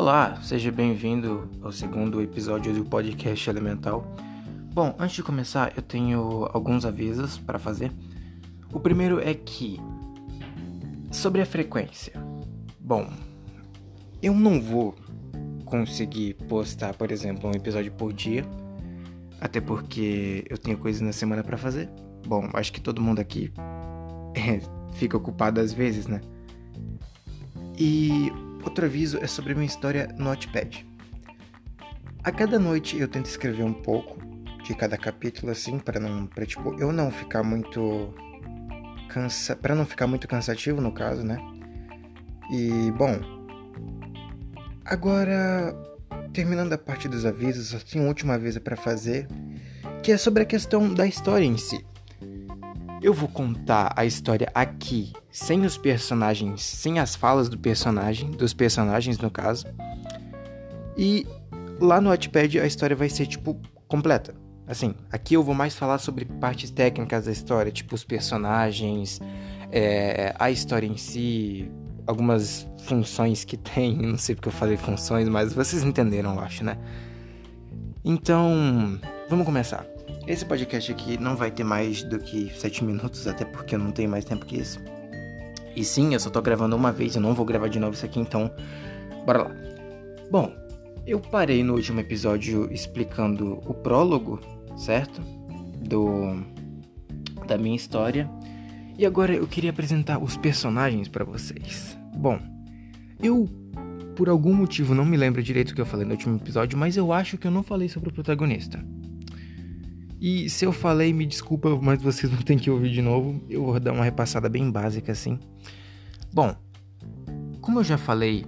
Olá, seja bem-vindo ao segundo episódio do podcast Elemental. Bom, antes de começar, eu tenho alguns avisos para fazer. O primeiro é que sobre a frequência. Bom, eu não vou conseguir postar, por exemplo, um episódio por dia, até porque eu tenho coisas na semana para fazer. Bom, acho que todo mundo aqui é, fica ocupado às vezes, né? E outro aviso é sobre minha história no Notepad. A cada noite eu tento escrever um pouco de cada capítulo assim para não para tipo eu não ficar muito cansa para não ficar muito cansativo no caso, né? E bom, agora terminando a parte dos avisos, só tenho uma última aviso para fazer, que é sobre a questão da história em si. Eu vou contar a história aqui, sem os personagens, sem as falas do personagem, dos personagens no caso. E lá no Wattpad a história vai ser tipo completa. Assim, aqui eu vou mais falar sobre partes técnicas da história, tipo os personagens, é, a história em si, algumas funções que tem, não sei porque eu falei funções, mas vocês entenderam, eu acho, né? Então, vamos começar. Esse podcast aqui não vai ter mais do que 7 minutos, até porque eu não tenho mais tempo que isso. E sim, eu só tô gravando uma vez, eu não vou gravar de novo isso aqui, então bora lá. Bom, eu parei no último episódio explicando o prólogo, certo? Do da minha história. E agora eu queria apresentar os personagens para vocês. Bom, eu por algum motivo não me lembro direito o que eu falei no último episódio, mas eu acho que eu não falei sobre o protagonista. E se eu falei, me desculpa, mas vocês vão ter que ouvir de novo. Eu vou dar uma repassada bem básica assim. Bom, como eu já falei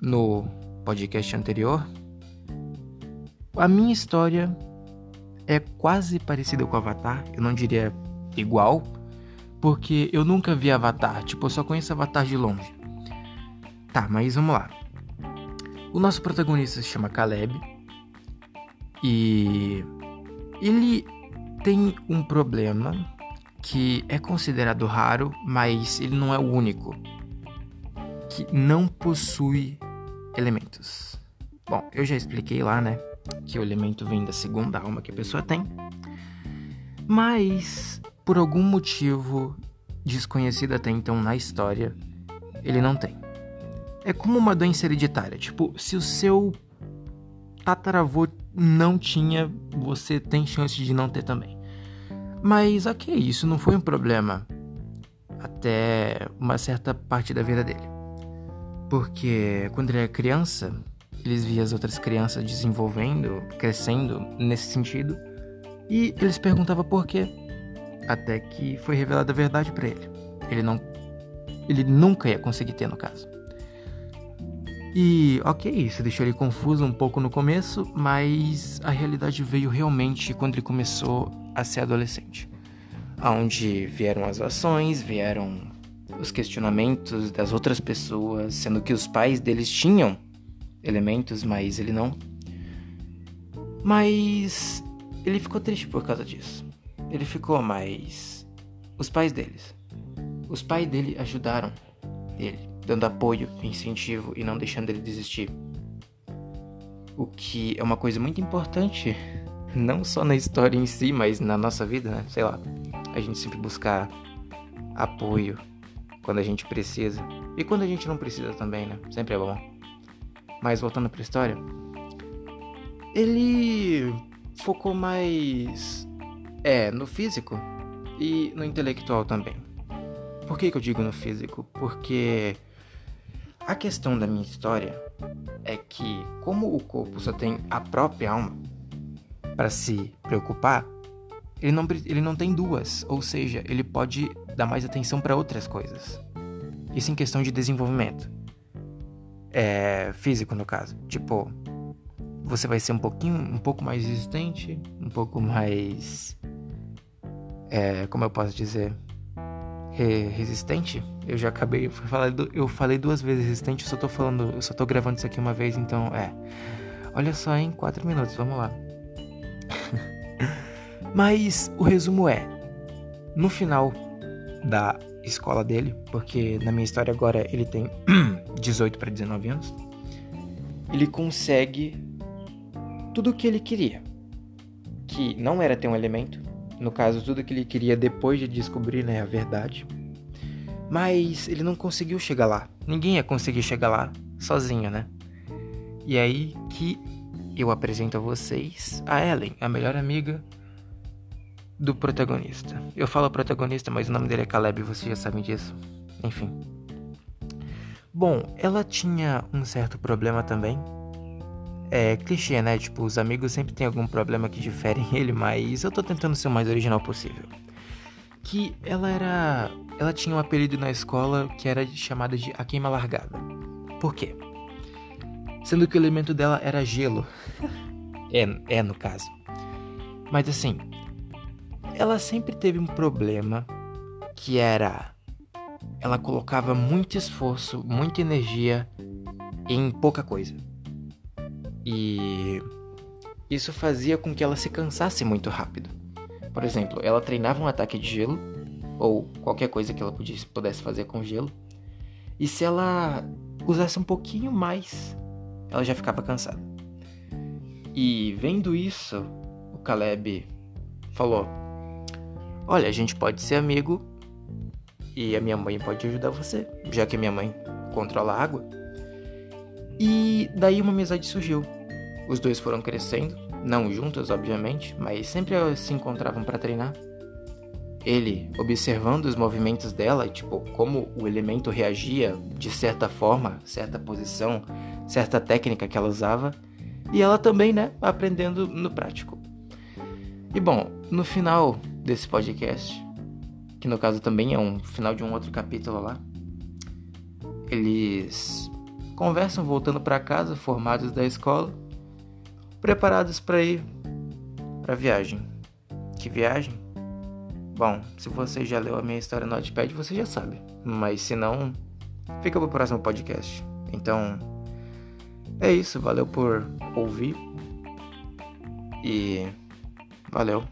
no podcast anterior, a minha história é quase parecida com Avatar. Eu não diria igual, porque eu nunca vi Avatar. Tipo, eu só conheço Avatar de longe. Tá, mas vamos lá. O nosso protagonista se chama Caleb. E ele tem um problema que é considerado raro, mas ele não é o único. Que não possui elementos. Bom, eu já expliquei lá, né? Que o elemento vem da segunda alma que a pessoa tem. Mas, por algum motivo desconhecido até então na história, ele não tem. É como uma doença hereditária. Tipo, se o seu tataravô não tinha, você tem chance de não ter também. Mas ok, isso não foi um problema até uma certa parte da vida dele. Porque quando ele era criança, eles via as outras crianças desenvolvendo, crescendo nesse sentido, e eles perguntavam por quê. Até que foi revelada a verdade para ele. Ele não ele nunca ia conseguir ter no caso. E ok, isso deixou ele confuso um pouco no começo, mas a realidade veio realmente quando ele começou a ser adolescente. Onde vieram as ações, vieram os questionamentos das outras pessoas, sendo que os pais deles tinham elementos, mas ele não. Mas ele ficou triste por causa disso. Ele ficou, mas os pais deles. Os pais dele ajudaram ele dando apoio, incentivo e não deixando ele desistir. O que é uma coisa muito importante, não só na história em si, mas na nossa vida, né? Sei lá, a gente sempre buscar apoio quando a gente precisa e quando a gente não precisa também, né? Sempre é bom. Mas voltando para a história, ele focou mais é no físico e no intelectual também. Por que, que eu digo no físico? Porque a questão da minha história é que, como o corpo só tem a própria alma para se preocupar, ele não, ele não tem duas, ou seja, ele pode dar mais atenção para outras coisas. Isso em questão de desenvolvimento. É, físico, no caso. Tipo, você vai ser um pouquinho, um pouco mais resistente, um pouco mais. É, como eu posso dizer? Re resistente eu já acabei. Eu falei duas vezes resistente, eu só tô falando. Eu só tô gravando isso aqui uma vez, então é. Olha só, em quatro minutos, vamos lá. Mas o resumo é: no final da escola dele, porque na minha história agora ele tem 18 para 19 anos. ele consegue tudo o que ele queria. Que não era ter um elemento, no caso, tudo que ele queria depois de descobrir né, a verdade. Mas ele não conseguiu chegar lá. Ninguém ia conseguir chegar lá sozinho, né? E aí que eu apresento a vocês a Ellen, a melhor amiga do protagonista. Eu falo protagonista, mas o nome dele é Caleb, vocês já sabem disso. Enfim. Bom, ela tinha um certo problema também. É clichê, né? Tipo, os amigos sempre têm algum problema que diferem ele, mas eu tô tentando ser o mais original possível. Que ela era. Ela tinha um apelido na escola que era chamada de A Queima Largada. Por quê? Sendo que o elemento dela era gelo. é, é no caso. Mas assim, ela sempre teve um problema que era ela colocava muito esforço, muita energia em pouca coisa. E isso fazia com que ela se cansasse muito rápido. Por exemplo, ela treinava um ataque de gelo, ou qualquer coisa que ela pudesse fazer com gelo, e se ela usasse um pouquinho mais, ela já ficava cansada. E vendo isso, o Caleb falou: Olha, a gente pode ser amigo e a minha mãe pode ajudar você, já que a minha mãe controla a água. E daí uma amizade surgiu. Os dois foram crescendo, não juntos, obviamente, mas sempre se encontravam para treinar. Ele observando os movimentos dela, tipo, como o elemento reagia de certa forma, certa posição, certa técnica que ela usava, e ela também, né, aprendendo no prático. E bom, no final desse podcast, que no caso também é um final de um outro capítulo lá. Eles conversam voltando para casa, formados da escola, preparados para ir para viagem. Que viagem? Bom, se você já leu a minha história no Notepad, você já sabe. Mas se não, fica pro próximo podcast. Então, é isso. Valeu por ouvir. E valeu.